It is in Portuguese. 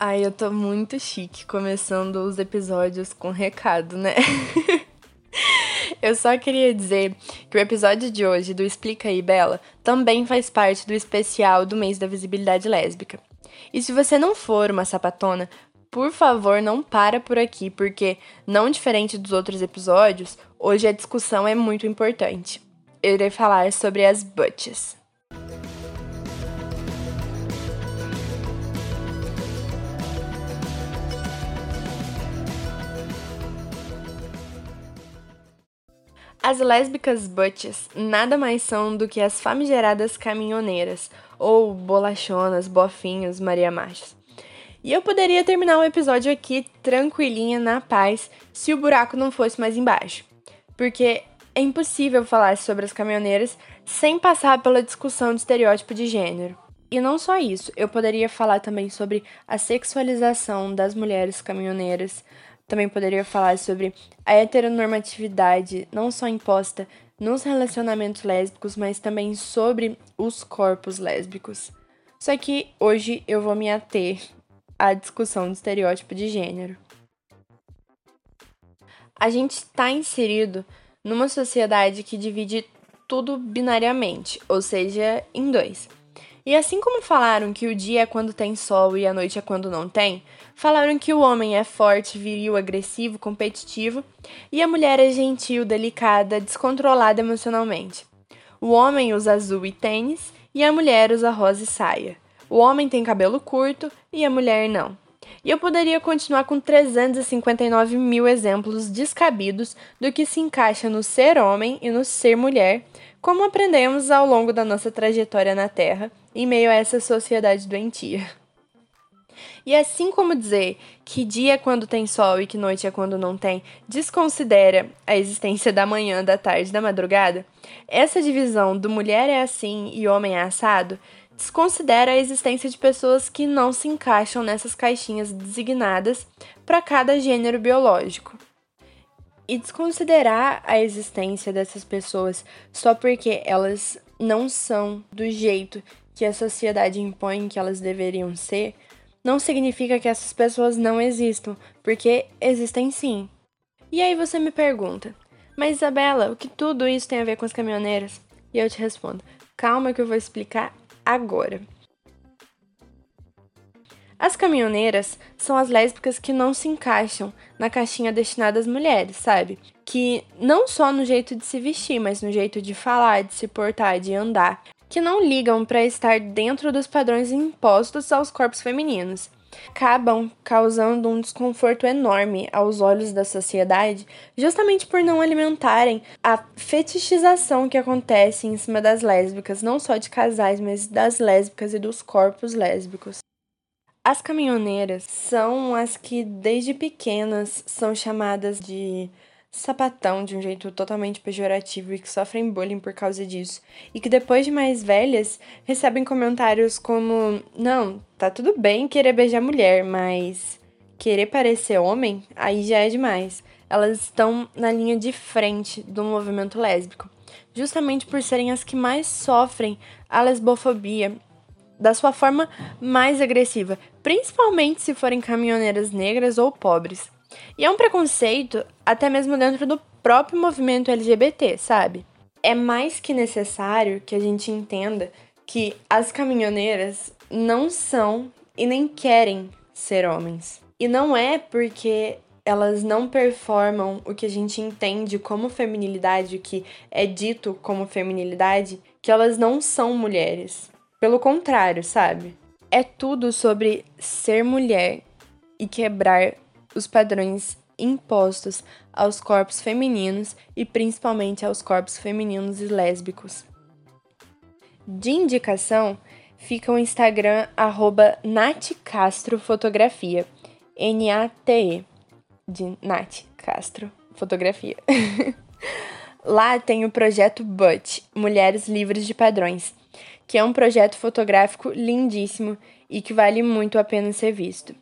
Ai, eu tô muito chique começando os episódios com recado, né? eu só queria dizer que o episódio de hoje do Explica aí, Bela também faz parte do especial do mês da visibilidade lésbica. E se você não for uma sapatona, por favor, não para por aqui, porque, não diferente dos outros episódios, hoje a discussão é muito importante. Eu irei falar sobre as butches. As lésbicas butches nada mais são do que as famigeradas caminhoneiras, ou bolachonas, bofinhos, Maria Machos. E eu poderia terminar o episódio aqui tranquilinha, na paz, se o buraco não fosse mais embaixo. Porque é impossível falar sobre as caminhoneiras sem passar pela discussão de estereótipo de gênero. E não só isso, eu poderia falar também sobre a sexualização das mulheres caminhoneiras, também poderia falar sobre a heteronormatividade, não só imposta nos relacionamentos lésbicos, mas também sobre os corpos lésbicos. Só que hoje eu vou me ater à discussão do estereótipo de gênero. A gente está inserido numa sociedade que divide tudo binariamente, ou seja, em dois. E assim como falaram que o dia é quando tem sol e a noite é quando não tem, falaram que o homem é forte, viril, agressivo, competitivo e a mulher é gentil, delicada, descontrolada emocionalmente. O homem usa azul e tênis e a mulher usa rosa e saia. O homem tem cabelo curto e a mulher não. E eu poderia continuar com 359 mil exemplos descabidos do que se encaixa no ser homem e no ser mulher, como aprendemos ao longo da nossa trajetória na Terra, em meio a essa sociedade doentia. E assim como dizer que dia é quando tem sol e que noite é quando não tem, desconsidera a existência da manhã, da tarde, da madrugada, essa divisão do mulher é assim e homem é assado desconsidera a existência de pessoas que não se encaixam nessas caixinhas designadas para cada gênero biológico. E desconsiderar a existência dessas pessoas só porque elas não são do jeito que a sociedade impõe que elas deveriam ser, não significa que essas pessoas não existam, porque existem sim. E aí você me pergunta, mas Isabela, o que tudo isso tem a ver com as caminhoneiras? E eu te respondo, calma que eu vou explicar agora. As caminhoneiras são as lésbicas que não se encaixam na caixinha destinada às mulheres, sabe? Que não só no jeito de se vestir, mas no jeito de falar, de se portar, de andar, que não ligam para estar dentro dos padrões impostos aos corpos femininos. Acabam causando um desconforto enorme aos olhos da sociedade, justamente por não alimentarem a fetichização que acontece em cima das lésbicas, não só de casais, mas das lésbicas e dos corpos lésbicos. As caminhoneiras são as que desde pequenas são chamadas de sapatão de um jeito totalmente pejorativo e que sofrem bullying por causa disso. E que depois de mais velhas recebem comentários como: não, tá tudo bem querer beijar mulher, mas querer parecer homem, aí já é demais. Elas estão na linha de frente do movimento lésbico, justamente por serem as que mais sofrem a lesbofobia da sua forma mais agressiva, principalmente se forem caminhoneiras negras ou pobres. E é um preconceito até mesmo dentro do próprio movimento LGBT, sabe? É mais que necessário que a gente entenda que as caminhoneiras não são e nem querem ser homens. E não é porque elas não performam o que a gente entende como feminilidade, o que é dito como feminilidade, que elas não são mulheres. Pelo contrário, sabe? É tudo sobre ser mulher e quebrar os padrões impostos aos corpos femininos e principalmente aos corpos femininos e lésbicos. De indicação, fica o Instagram arroba natcastrofotografia, N-A-T-E, de Nat Castro Fotografia. Lá tem o projeto BUT, Mulheres Livres de Padrões, que é um projeto fotográfico lindíssimo e que vale muito a pena ser visto.